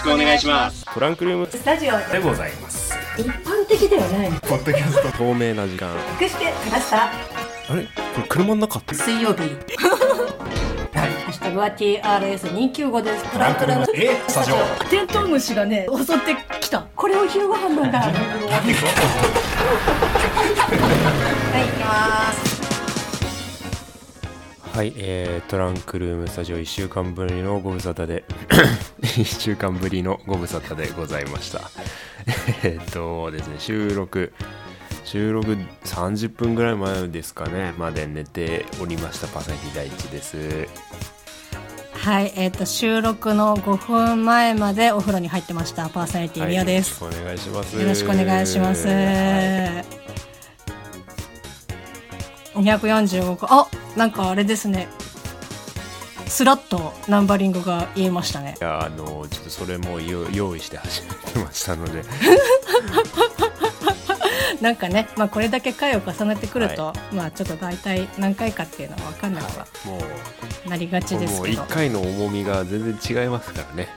しくお願いします。トランクルームスタジオでございます。一般的ではない。ポッドキャスト。透明な時間。隠してきました。あれ？これ車の中？って水曜日。はい。ハッシュタグは TRS295 です。トランクルーム。え？スタジオ。テントウムシがね襲ってきた。これを昼ご飯なんだ。はい行きますはい、えー、トランクルームスタジオ1週間ぶりのご無沙汰で 1週間ぶりのご無沙汰でございました。えーっとですね収録収録30分ぐらい前ですかねまで寝ておりましたパサヒ大地です。はい、えっ、と収録の5分前までお風呂に入ってましたパーソナリティみやです、はい、よろしくお願いします。よろしくお願いします。はい245個。あ、なんかあれですね。スラッとナンバリングが言えましたねい。やあのちょっとそれもよ用意して始めてましたので なんかね、まあこれだけ回を重ねてくると、まあちょっと大体何回かっていうのは分かんなくはもうなりがちですもうけど1。回の重みが全然違いますからね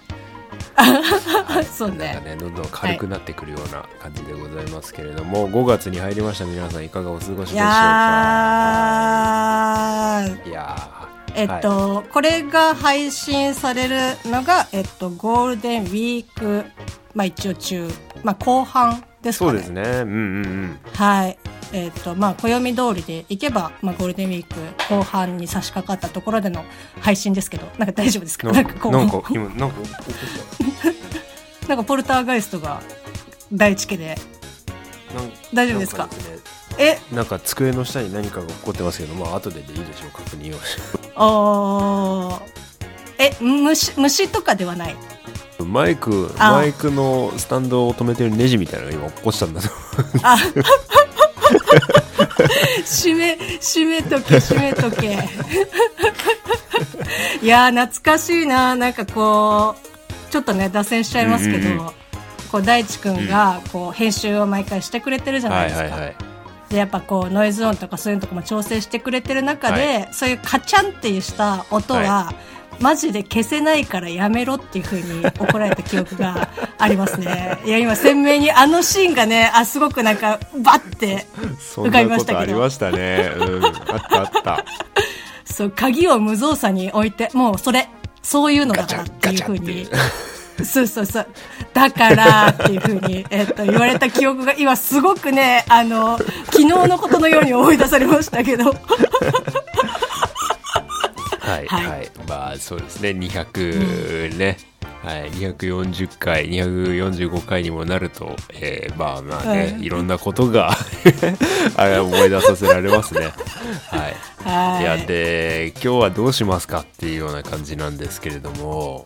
そうなんかね。ねどんどん軽くなってくるような感じでございますけれども、5月に入りました皆さんいかがお過ごしでしょういかいやー。えっと、これが配信されるのが、えっと、ゴールデンウィーク、まあ一応中、まあ後半ですかね。そうですね。うんうんうん。はい。えっ、と、まあ、暦通りでいけば、まあ、ゴールデンウィーク後半に差し掛かったところでの配信ですけど、なんか大丈夫ですか？ななんかこう、なんか今なんか なんかポルターガイストが第一家で、大丈夫ですか？え、なんか机の下に何かが起こってますけどまあ後ででいいでしょう確認を。あー、え、虫、虫とかではない？マイクあマイクのスタンドを止めてるネジみたいなのが今落っこちたんだとあ、閉め、閉めとけ、閉めとけ。いやー、懐かしいな。なんかこう、ちょっとね、脱線しちゃいますけど、うんこう、大地くんが、こう、編集を毎回してくれてるじゃないですか。はいはいはいで、やっぱこう、ノイズ音とかそういうのとかも調整してくれてる中で、そういうカチャンっていうした音は、はマジで消せないからやめろっていう風に怒られた記憶がありますね。いや、今鮮明にあのシーンがね、あ、すごくなんか、バッて浮かびなましたけどありましたねうんあったあったそう、鍵を無造作に置いて、もうそれ、そういうのだからっていうふうに。そうそうそう。だからっていうふうに、えっと、言われた記憶が今すごくね、あの、昨日のことのように思い出されましたけど。はい、はい。はい、まあそうですね、200ね、はい、240回、245回にもなると、えーまあまあね、うんいろんなことが あれ思い出させられますね。はい。はい。いや、で、今日はどうしますかっていうような感じなんですけれども、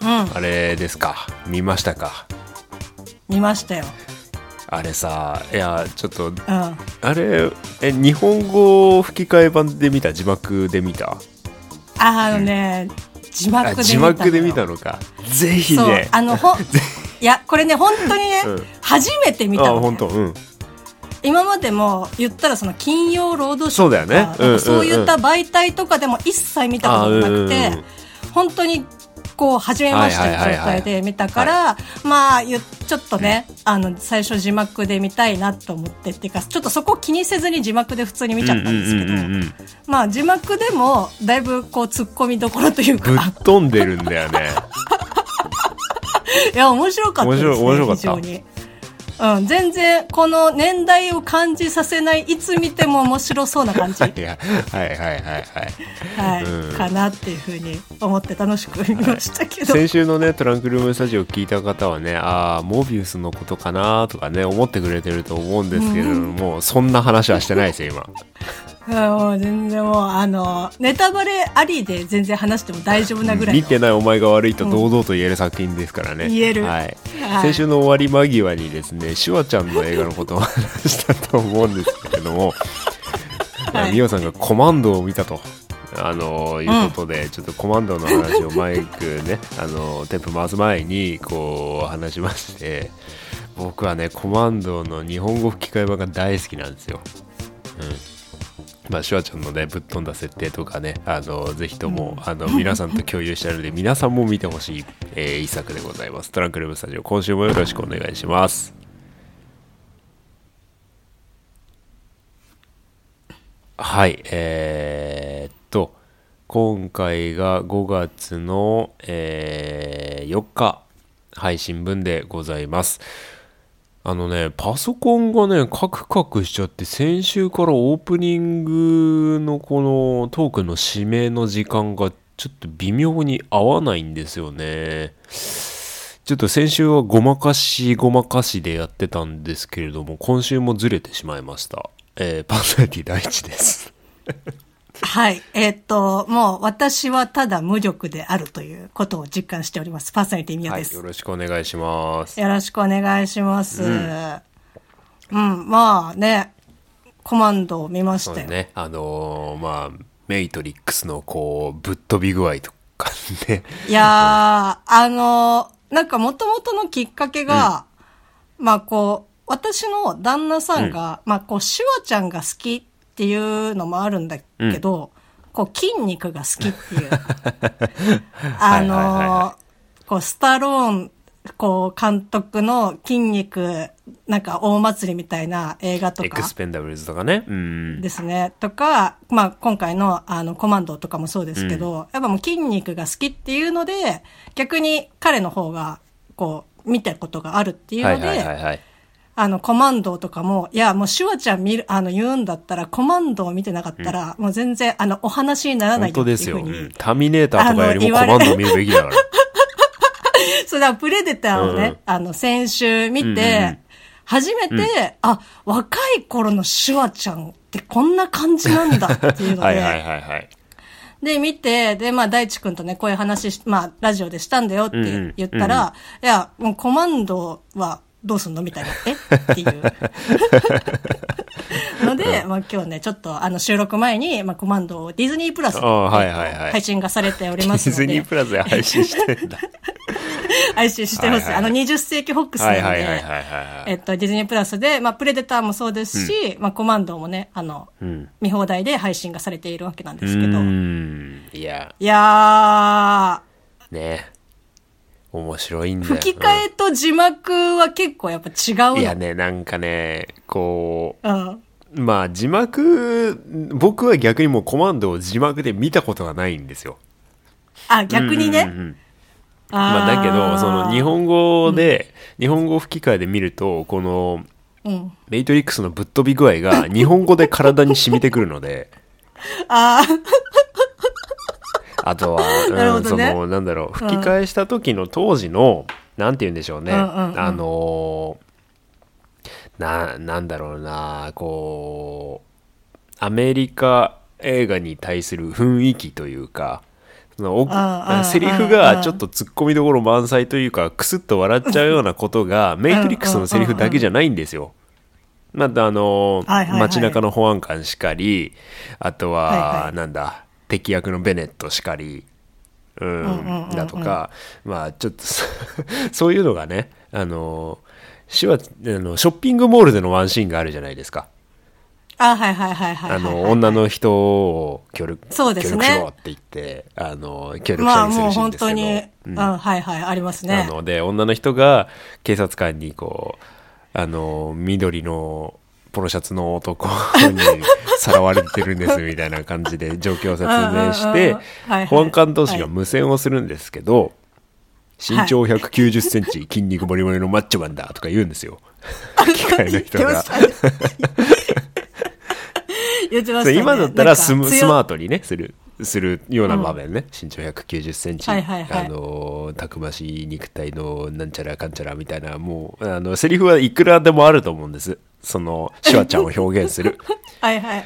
うん、あれですか、見ましたか？見ましたよ。あれさ、いや、ちょっと、うん。あれ、え、日本語吹き替え版で見た？字幕で見た？あのね、字幕で見たのよ。あ字幕で見たのか。ぜひね。、あの、ほん、いや、これね、本当にね、うん初めて見たあ、の、ね。本当うん。今までも言ったらその金曜ロードショーそうだよねとかうんうんうんそういった媒体とかでも一切見たことがなくあうんうんてうん、本当にこう、初めましての状態で見たから、まあ、ゆちょっとね、あの、最初字幕で見たいなと思ってっていうか、ちょっとそこ気にせずに字幕で普通に見ちゃったんですけどまあ、字幕でも、だいぶこう、突っ込みどころというぶっか、飛んでるんだよね。いや、面白かったですね。面白かった非常に。うん、全然、この年代を感じさせない、いつ見ても面白そうな感じ。はいはいはいはい。はい、うんかなっていうふうに思って楽しく見ましたけど。先週のね、トランクルームスタジオ聞いた方はね、ああ、モービウスのことかなとかね、思ってくれてると思うんですけれども、そんな話はしてないですよ、今。うんもう全然もう、あの、ネタバレありで全然話しても大丈夫なぐらいの。見てないお前が悪いと堂々と言える作品ですからね。言えるはい。はい先週の終わり間際にですね、シュワちゃんの映画のことを話したと思うんですけれども、はいミオさんがコマンドを見たと。あのいうことで、ちょっとコマンドの話をマイクね、あのテンプ回す前にこう話しまして、僕はね、コマンドの日本語吹き替え版が大好きなんですよ。うん。まあ、シュワちゃんのね、ぶっ飛んだ設定とかね、あの、ぜひとも、あの、皆さんと共有してあるので、皆さんも見てほしい、えー、一作でございます。トランクルームスタジオ、今週もよろしくお願いします。はい、えー、っと、今回が5月の、えー、4日配信分でございます。あのね、パソコンがね、カクカクしちゃって、先週からオープニングのこのトークの指名の時間がちょっと微妙に合わないんですよね。ちょっと先週はごまかしごまかしでやってたんですけれども、今週もずれてしまいました。えー、パーソナリティ第一です。はい。えー、っと、もう私はただ無力であるということを実感しております。パーソナリティ宮です、はい。よろしくお願いします。よろしくお願いします。うん、うん、まあね、コマンドを見ましたよ。ね。あのー、まあ、メイトリックスのこう、ぶっ飛び具合とかね。いやー、あのー、なんかもともとのきっかけが、うん、まあこう、私の旦那さんが、うん、まあこう、シュワちゃんが好きっていうのもあるんだけど、うん、こう筋肉が好きっていう。あのこうスタローン、こう監督の筋肉、なんか大祭りみたいな映画とか。エクスペンダブルズとかね。うん。ですね。とか、まあ今回のあのコマンドとかもそうですけど、うん、やっぱもう筋肉が好きっていうので、逆に彼の方が、こう、見たことがあるっていうので、はいはいはいはいあの、コマンドとかも、いや、もうシュワちゃん見る、あの、言うんだったら、コマンドを見てなかったら、うん、もう全然、あの、お話にならない本当ですよ。うん、ターミネーターとかよりもコマンドを見るべきだから。そうだ、プレデターをね、うん、あの、先週見て、初めて、うん、あ、若い頃のシュワちゃんってこんな感じなんだっていうので、はいはいはいはい。で、見て、で、まあ、大地君とね、こういう話まあ、ラジオでしたんだよって言ったら、うんうん、いや、もうコマンドは、どうすんの？みたいな。え？っていう。ので、まあ今日ね、ちょっとあの収録前に、まあコマンドをディズニープラスで、配信がされておりますので。ディズニープラスで配信してんだ。配信してほしい。あの20世紀ホックスなので、えっと、ディズニープラスで、まあプレデターもそうですし、うん、まあコマンドもね、あの、うん、見放題で配信がされているわけなんですけど。いや。いやー。ね面白いんだよ。吹き替えと字幕は結構やっぱ違うの、いやね、なんかね、こう、うん、まあ字幕、僕は逆にもうコマンドを字幕で見たことがないんですよ。あ、逆にね。うんうんうんまあ、だけど、その日本語で、うん、日本語吹き替えで見ると、この、うん、メイトリックスのぶっ飛び具合が日本語で体に染みてくるので、ああ。あとは、うん、その、なんだろう、吹き返した時の当時の、なんて言うんでしょうね。あのな、なんだろうな、こう、アメリカ映画に対する雰囲気というか、そのセリフがちょっとツッコミどころ満載というか、クスッと笑っちゃうようなことが、メイトリックスのセリフだけじゃないんですよ。またあの、街中の保安官しかり、あとは、なんだ、敵役のベネットしかり、うん、だとか、まあちょっと そういうのがね、あの、シワあのショッピングモールでのワンシーンがあるじゃないですか。あ、はいはいはいはい、あの、女の人を協力、そうですね、協力しろって言って、あの、協力したりするシーンですけど。まあもう本当に、うん、あはいはい、ありますね。なので、女の人が警察官にこう、あの、緑のポロシャツの男にさらわれてるんですみたいな感じで状況を説明して保安官同士が無線をするんですけど、身長190センチ、筋肉もりもりのマッチョマンだとか言うんですよ。機械の人が。今だったらスマートにね、する。するような場面ね、うん、身長190センチ、はいはいはい、あのたくましい肉体のなんちゃらかんちゃらみたいなもうあのセリフはいくらでもあると思うんですそのシュワちゃんを表現する。はいはい。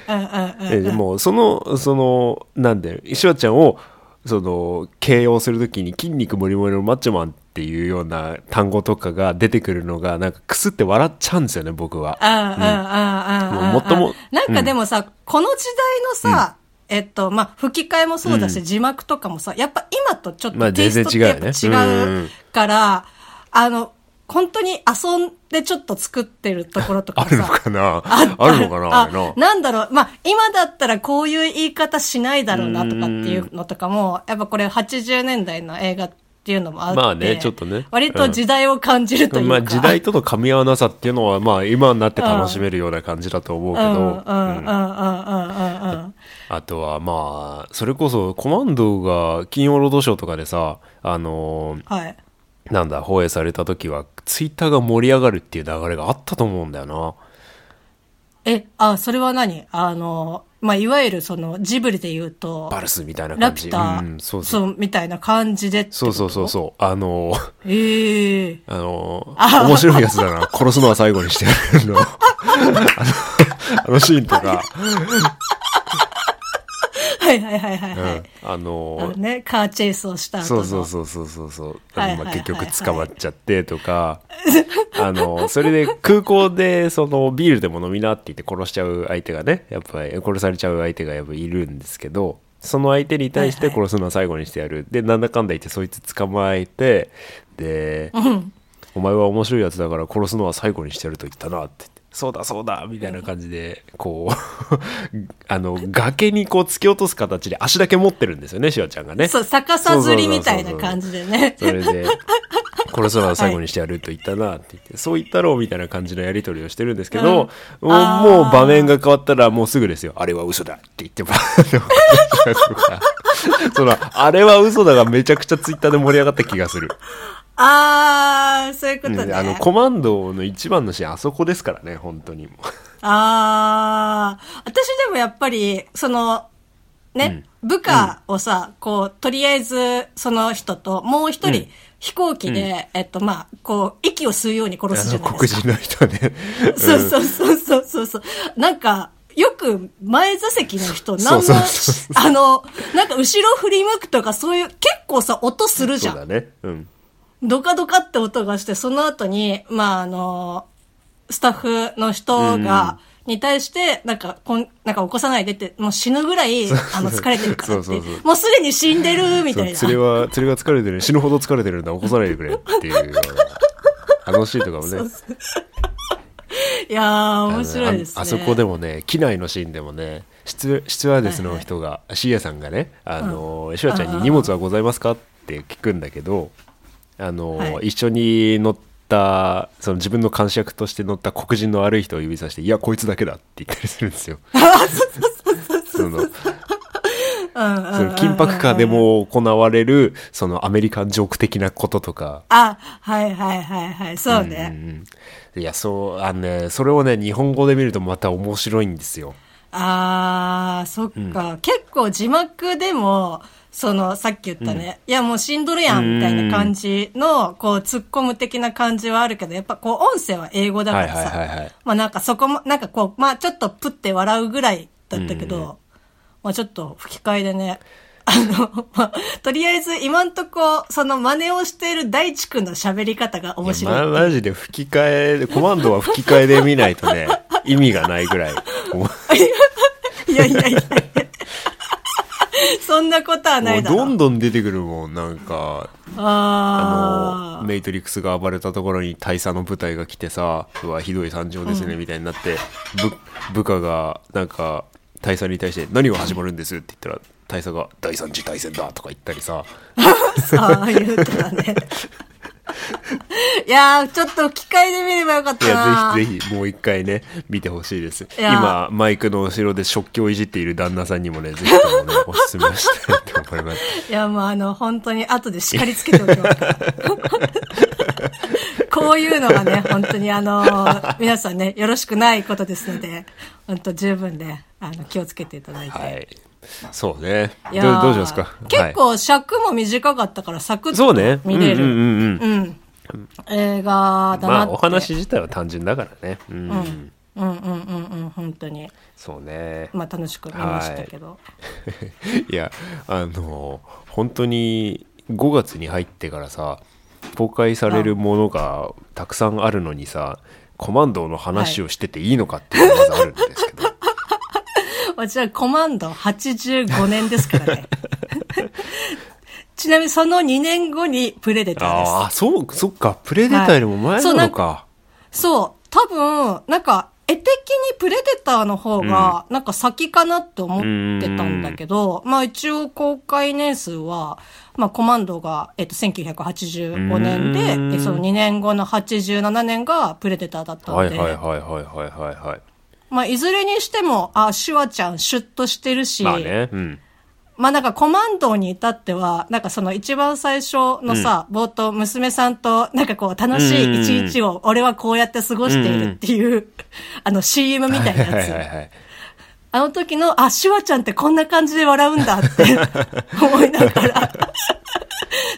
えでもそのそのなんでシュワちゃんをその形容するときに筋肉もりもりのマッチョマンっていうような単語とかが出てくるのがなんかくすって笑っちゃうんですよね僕は。ああ、ああ、ああ。もっとも。なんかでもさ、この時代のさ、えっと、まあ、吹き替えもそうだし、字幕とかもさ、やっぱ今とちょっとテイストって違うから、あの、本当に遊ん、でちょっと作ってるところとかさ。あるのかな？ああるのかな？あな。なんだろう。まあ、今だったらこういう言い方しないだろうなとかっていうのとかも、やっぱこれ80年代の映画っていうのもあって。まあねちょっとね割と時代を感じるというか。まあ時代との噛み合わなさっていうのは、まあ今になって楽しめるような感じだと思うけど、うんうんうんうんうんうんうん。あとはまあ、それこそコマンドが金曜ロードショーとかでさ、あのーはい。なんだ、放映された時は、ツイッターが盛り上がるっていう流れがあったと思うんだよな。え、あ、それは何？あの、まあ、いわゆるそのジブリで言うと、バルスみたいなラ感じ。ピュタ、うん、そうそう。みたいな感じでそうそうそうそう。あのー、え えあのー、面白いやつだな。殺すのは最後にしてやるの。あの、あのシーンとか、はいはいはいはいはい。うん、あのーね、カーチェイスをした後の。そうそうそうそうそうそう。はいはいはいはいまあ結局捕まっちゃってとか、あの、それで空港でそのビールでも飲みなって言って殺しちゃう相手がね、やっぱり殺されちゃう相手がやっぱいるんですけど、その相手に対してはいはい殺すのは最後にしてやる。で、なんだかんだ言ってそいつ捕まえて、で、お前は面白いやつだから殺すのは最後にしてやると言ったなって言って。そうだそうだみたいな感じで、こう、あの、崖にこう突き落とす形で足だけ持ってるんですよね、シュワちゃんがね。そう、逆さずりみたいな感じでね。それで、殺すのは最後にしてやると言ったなって言って、そう言ったろうみたいな感じのやり取りをしてるんですけど、もうあーもう場面が変わったらもうすぐですよ。あれは嘘だって言ってば、その、あれは嘘だがめちゃくちゃツイッターで盛り上がった気がする。あー、そういうことね。あの、コマンドの一番のシーン、あそこですからね、本当に。あー、私でもやっぱり、その、ね、部下をさ、こう、とりあえず、その人と、もう一人、うん飛行機で、えっと、まあ、こう、息を吸うように殺あすじゃないですか。人の人ね。そうそうそうそうそう。なんか、よく前座席の人、なんのそうそうそうそう、あの、なんか後ろ振り向くとかそういう、結構さ、音するじゃん。そうだね。うん。ドカドカって音がして、その後に、まあ、あの、スタッフの人が、に対して、なんか、こん、なんか起こさないでって、もう死ぬぐらい、あの、疲れてるからってそうそうそうもうすでに死んでる、みそうたいな。釣りは、釣りが疲れてる、死ぬほど疲れてるんだ、起こさないでくれっていう。あのシーンとかもね。いやー、面白いですね。ああそこでもね、機内のシーンでもね、スチュスチュワーデスの人が、シエさんがね、あの、シュワちゃんに荷物はございますか？って聞くんだけど、あの、はい。一緒に乗った、その自分の監視役として乗った黒人の悪い人を指さして、いや、こいつだけだって言ったりするんですよ。そのうんうんうんその緊迫下でも行われる、そのアメリカンジョーク的なこととか、あ、はいはいはいはい、そううんね。うんいや、そう、あのね、それをね、日本語で見るとまた面白いんですよ。あー、そっか、結構字幕でも、その、さっき言ったね、いやもう死んどるやん、みたいな感じの、こう、突っ込む的な感じはあるけど、やっぱこう、音声は英語だからさ、まあなんかそこも、なんかこう、まあちょっとプって笑うぐらいだったけど、まあちょっと吹き替えでね、あの、まあ、とりあえず今んとこ、その真似をしている大地君の喋り方が面白い。ま、マジで吹き替え、コマンドは吹き替えで見ないとね、意味がないぐらい。いやいやいやそんなことはないだろ。どんどん出てくるもん、なんか、ああの、メイトリックスが暴れたところに大佐の部隊が来てさ、うわ、ひどい惨状ですね、みたいになって、部部下が、なんか、大佐に対して、何が始まるんですって言ったら、大佐が、第三次大戦だとか言ったりさ、ああ、言うたらね。いやー、ちょっと機械で見ればよかっいや、たなぜひぜひもう一回ね、見てほしいです。いや今、マイクの後ろで食器をいじっている旦那さんにもね、ぜひともね、おすすめしたいと思います。いや、もうあの、本当に後で叱りつけておきます。こういうのがね、本当にあの、皆さんね、よろしくないことですので、本当十分ね、あの、気をつけていただいて。はい。そうね。いやーどうどうしますか？結構尺も短かったからサクッそうねと見れる、うんうんうんうん映画だなって。まあ、お話自体は単純だからね。うん。うんうんうんうんうん、本当に。そうね。まあ楽しく見ましたけど。いや、あの、本当に5月に入ってからさ、公開されるものがたくさんあるのにさ、コマンドの話をしてていいのかっていうのがまずあるんで。私はコマンド85年ですからね。ちなみにその2年後にプレデターです。ああ、そう、そっか、プレデターよりも前なのか。そう、多分、なんか、絵的にプレデターの方が、なんか先かなって思ってたんだけど、まあ一応公開年数は、まあコマンドが、えっと、1985年で、うんえその2年後の87年がプレデターだったので、はいはいはいはいはいはいはい。まあいずれにしても、あ、シュワちゃんシュッとしてるし、まあね、うん。まあなんかコマンドに至っては、なんかその一番最初のさ、冒頭娘さんとなんかこう楽しい一日を俺はこうやって過ごしているっていう、あの CM みたいなはいはいやつ。はい。あの時の、あ、シュワちゃんってこんな感じで笑うんだって 思いながら、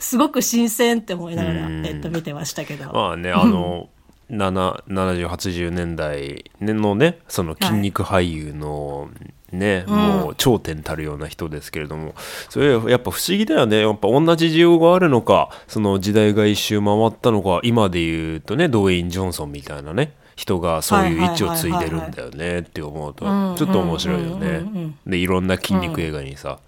すごく新鮮って思いながら、うんえっと見てましたけど。まあね、あの、7 70、80年代のね、その筋肉俳優のね、もう頂点たるような人ですけれども、それやっぱ不思議だよね。やっぱ同じ需要があるのか、その時代が一周回ったのか、今で言うとね、ドウェイン・ジョンソンみたいなね、人がそういう位置を継いでるんだよねって思うと、ちょっと面白いよね。で、いろんな筋肉映画にさ、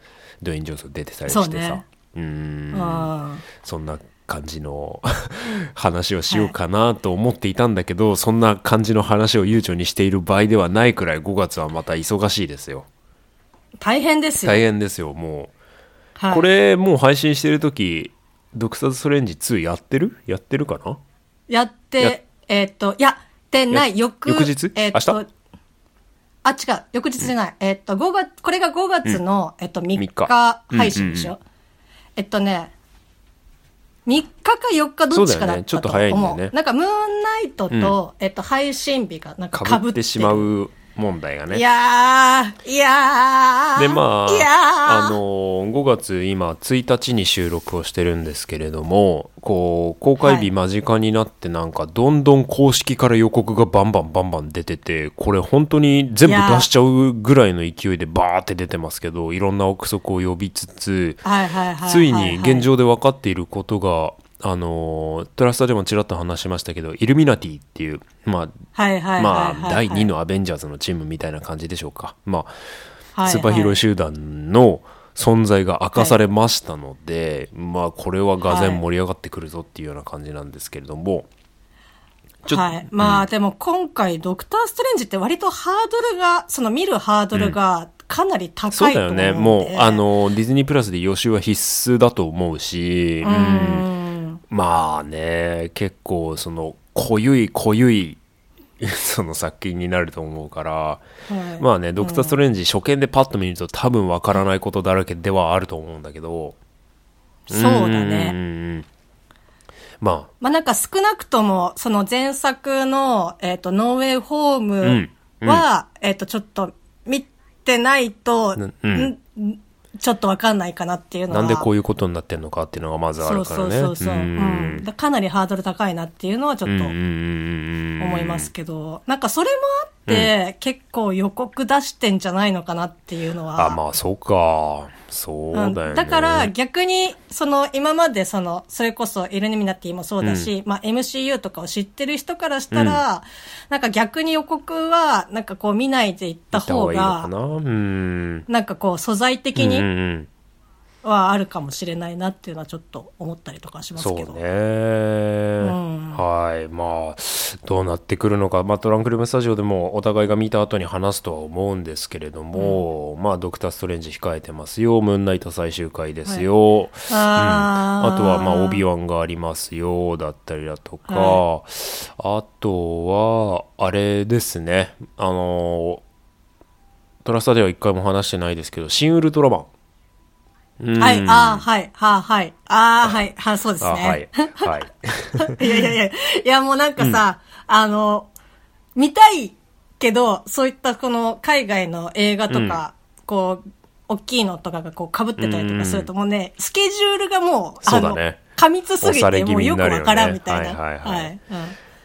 ドウェイン・ジョンソン出てたりしてさ。そうね。ん。そんな感じの 話をしようかなと思っていたんだけど、そんな感じの話を悠長にしている場合ではないくらい5月はまた忙しいですよ。大変ですよ。大変ですよ、もう。はい。これもう配信してる時ドクターズ・ストレンジ2やってる？やってるかな？やって、やえっと、やってない、や翌、翌日？えっと明日？あ、違う、翌日じゃない。えっと、5月、これが5月の、えっと、3日日。配信でしょ？うんえっとね、3日か4日どっちかだったと思う。そうだよね。ちょっと早いんだよね。なんか、ムーンナイトと、えっと、配信日がなんか被ってしまう問題がね。いやー、いやー。でまあ。あのー5月今1日に収録をしてるんですけれどもこう公開日間近になってなんかどんどん公式から予告がバンバンバンバン出ててこれ本当に全部出しちゃうぐらいの勢いでバーって出てますけどいろんな憶測を呼びつつ。ついに現状で分かっていることがあのートラスタでもちらっと話しましたけどイルミナティっていうまあ第2のアベンジャーズのチームみたいな感じでしょうか。まあはいスーパーヒーロー集団の存在が明かされましたので、まあこれはがぜん盛り上がってくるぞっていうような感じなんですけれども、はい。まあ、でも今回、ドクター・ストレンジって割とハードルが、その見るハードルがかなり高そういと思うだよね。もうあ、のディズニープラスで予習は必須だと思うし、ううんん。まあね結構その濃ゆい濃ゆい その作品になると思うから、はい。まあね、ドクター・ストレンジ初見でパッと見ると多分わからないことだらけではあると思うんだけど。そうだんね。うんうん。ままあなんか少なくとも、その前作の、えっ、と、ノーウェイホームは、えっ、と、ちょっと見てないと、うんうん。んちょっとわかんないかなっていうあ、のは。なんでこういうことになってんのかっていうのがまずあそうそうるからね。そうそう。うん。だかなりハードル高いなっていうのはちょっとうんうんうんうん思いますけど、なんかそれもあって、結構予告出してんじゃないのかなっていうのは。あ、まあそうか。そうだよね。うんだから逆に、その今までその、それこそイルミナティもそうだし、まあ MCU とかを知ってる人からしたら、なんか逆に予告は、なんかこう見ないでいった方方が。うん。なんかこう素材的にうんうんうんはあるかもしれないなっていうのはちょっと思ったりとかしますけど。そうね、んはどうなってくるのか、まあ、トランクルームスタジオでもお互いが見た後に話すとは思うんですけれども、まあドクター・ストレンジ控えてますよ。ムーンナイト最終回ですよ、あー。あとはまあオビワンがありますよ。だったりだとか、はあとはあれですね。あのトラスタでは一回も話してないですけど新ウルトラマン。うんはい、ああ、はい、はあ、はい、ああ、はい、はそうですあね。はいはい。いやいやいや、いやもうなんかさ、あの、見たいけど、そういったこの海外の映画とか、こう、大きいのとかがこう被ってたりとかするともうね、スケジュールがもう、そうだね。過密すぎてもうよくわからんみたいな。はいはいはい。うん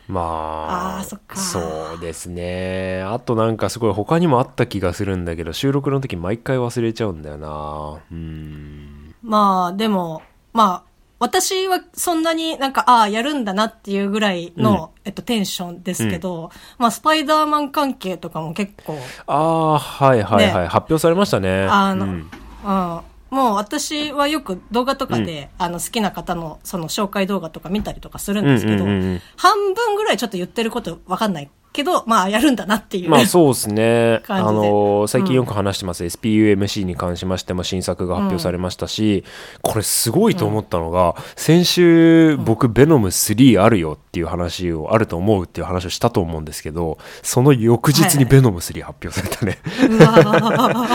まああーそっか。そうですね。あとなんかすごい他にもあった気がするんだけど収録の時毎回忘れちゃうんだよな。うん。まあ、でも、まあ、私はそんなになんか、ああ、やるんだなっていうぐらいの、えっと、テンションですけど、まあ、スパイダーマン関係とかも結構、ああはいはいはい、ね。発表されましたね。あの、ううんん、もう私はよく動画とかで、あの好きな方のその紹介動画とか見たりとかするんですけど、うんうんうんうん。半分ぐらいちょっと言ってることわかんないけど、まあやるんだなっていう。まあそうですね。あの最近よく話してます、SPUMC に関しましても新作が発表されましたし、これすごいと思ったのが、先週僕ベノム3あるよっていう話をあると思うっていう話をしたと思うんですけど、その翌日にベノム3発表されたね。うわー。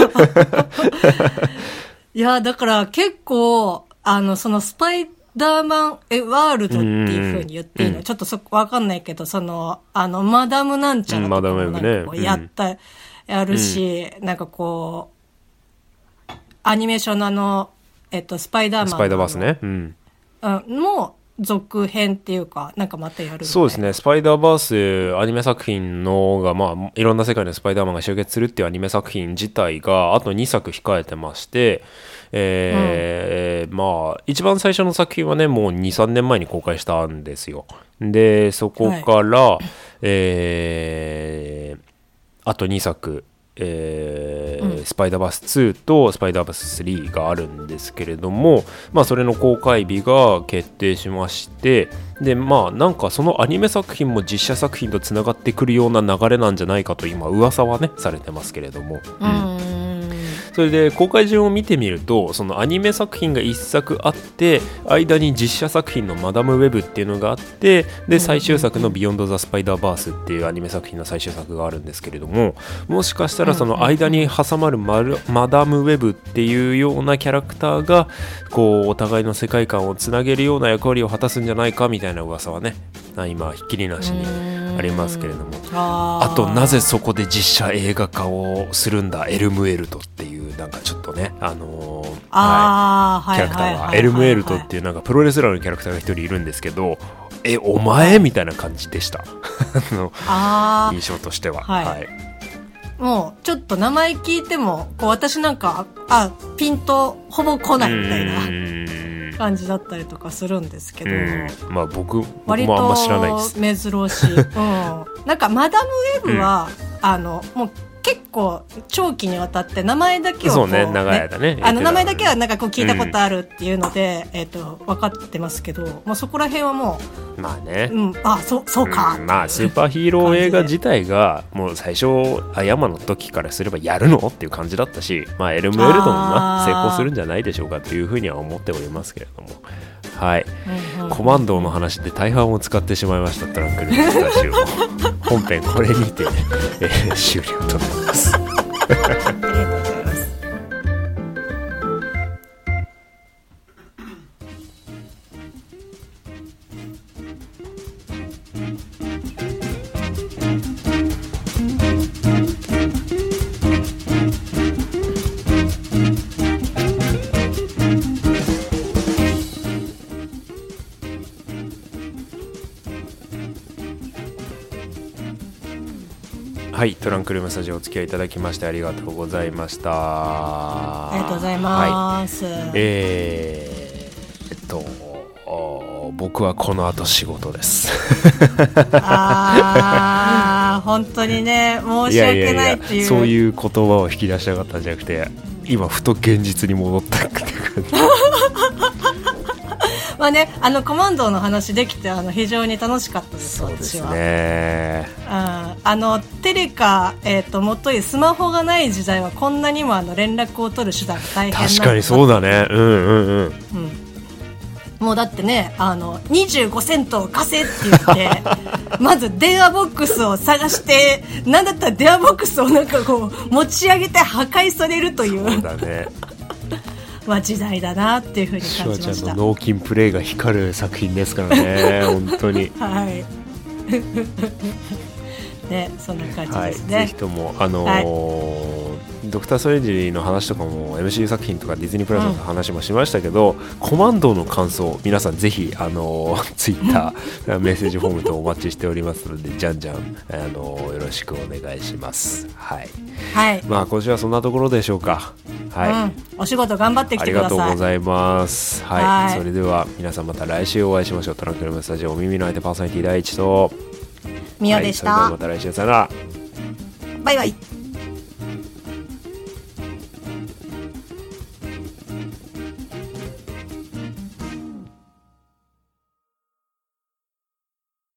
い や、だから結構、あの、そのスパイダーマンえワールドっていう風に言っていいの、うんちょっとそこわかんないけど、その、あの、マダムなんちゃらとかもかやった、やるし、なんかこう、アニメーションのあの、えっと、スパイダーマンのスパイダーバースね。うん。うん、も続編っていうか、なんかまたやるそうですね、スパイダーバースアニメ作品のが、まあ、いろんな世界のスパイダーマンが集結するっていうアニメ作品自体が、あと2作控えてまして、えーまあ、一番最初の作品はね、もう2、3年前に公開したんですよ。で、そこから、えーあと2作、えースパイダーバース2とスパイダーバース3があるんですけれども、まあ、それの公開日が決定しましてでまあなんかそのアニメ作品も実写作品とつながってくるような流れなんじゃないかと今噂はねされてますけれども、うん。それで公開順を見てみるとそのアニメ作品が1作あって間に実写作品の「マダムウェブ」っていうのがあってで最終作の「ビヨンド・ザ・スパイダーバース」っていうアニメ作品の最終作があるんですけれどももしかしたらその間に挟まるマダムウェブっていうようなキャラクターがこうお互いの世界観をつなげるような役割を果たすんじゃないかみたいな噂はねあ今ひっきりなしにありますけれども。あとなぜそこで実写映画化をするんだ？エル・ムエルトっていうなんかちょっとねあのーあー、はい、キャラクターがエルムエルトっていうなんかプロレスラーのキャラクターが一人いるんですけどえお前？みたいな感じでした。あのあ印象としては。はい。はい。あ、もうちょっと名前聞いても、こう私なんか、あ、ピンとほぼ来ないみたいな感じだったりとかするんですけど、うんまあ僕僕割もあんま知らないですと珍しい。うん。なんかマダムウェブは、あの、もう結構長期にわたって名前だけをこそうね長い間ねあの名前だけはなんかこう聞いたことあるっていうので、えっ、と、分かってますけど、もうそこら辺はもまあね。う、うん、あ、そう、そうか。うんまあスーパーヒーロー映画自体がもう最初あ山の時からすればやるのっていう感じだったしまあエルムエルトもなあー成功するんじゃないでしょうかというふうには思っておりますけれども。はい。うんうんコマンドの話で大半を使ってしまいましたトランクルスタジオ本編これにて、えー終了となりますありがとうございます。ンクルームスタジオお付き合いいただきましてありがとうございましたあありがとうございます。えー、えっとお僕はこの後仕事ですああ、本当にね、申し訳ないっていう。そういう言葉を引き出したかったんじゃなくて今ふと現実に戻ったって感じまあね、あの、コマンドの話できて、あの、非常に楽しかったです、そうです私は。ね。うんあの、テレカ、えっ、と、もといスマホがない時代は、こんなにもあの、連絡を取る手段が大変確かにそうだね。うんうんうん。うん。もうだってね、あの、25セントを貸せって言って、まず電話ボックスを探して、なんだったら電話ボックスをなんかこう、持ち上げて破壊されるといそうう、だねまあ時代だなっていうふうにシュワちゃん感じました。の脳筋プレイが光る作品ですからね本当に はい。ね、そんな感じはい、ですね。ぜひともあのードクター・ストレンジの話とかも MCU 作品とかディズニープラスの話もしましたけど、コマンドの感想皆さんぜひあのー ツイッター メッセージフォームとお待ちしておりますのでじゃんじゃんあのーよろしくお願いしますはいはい。まあ今週はそんなところでしょうかはい、うん、お仕事頑張ってきありがとうてください。ございます。はい、はいそれでは皆さんまた来週お会いしましょう。トランクルームスタジオお耳の相手パーソナリティ第一とみおでした、はい、また来週さよなら。バイバイ。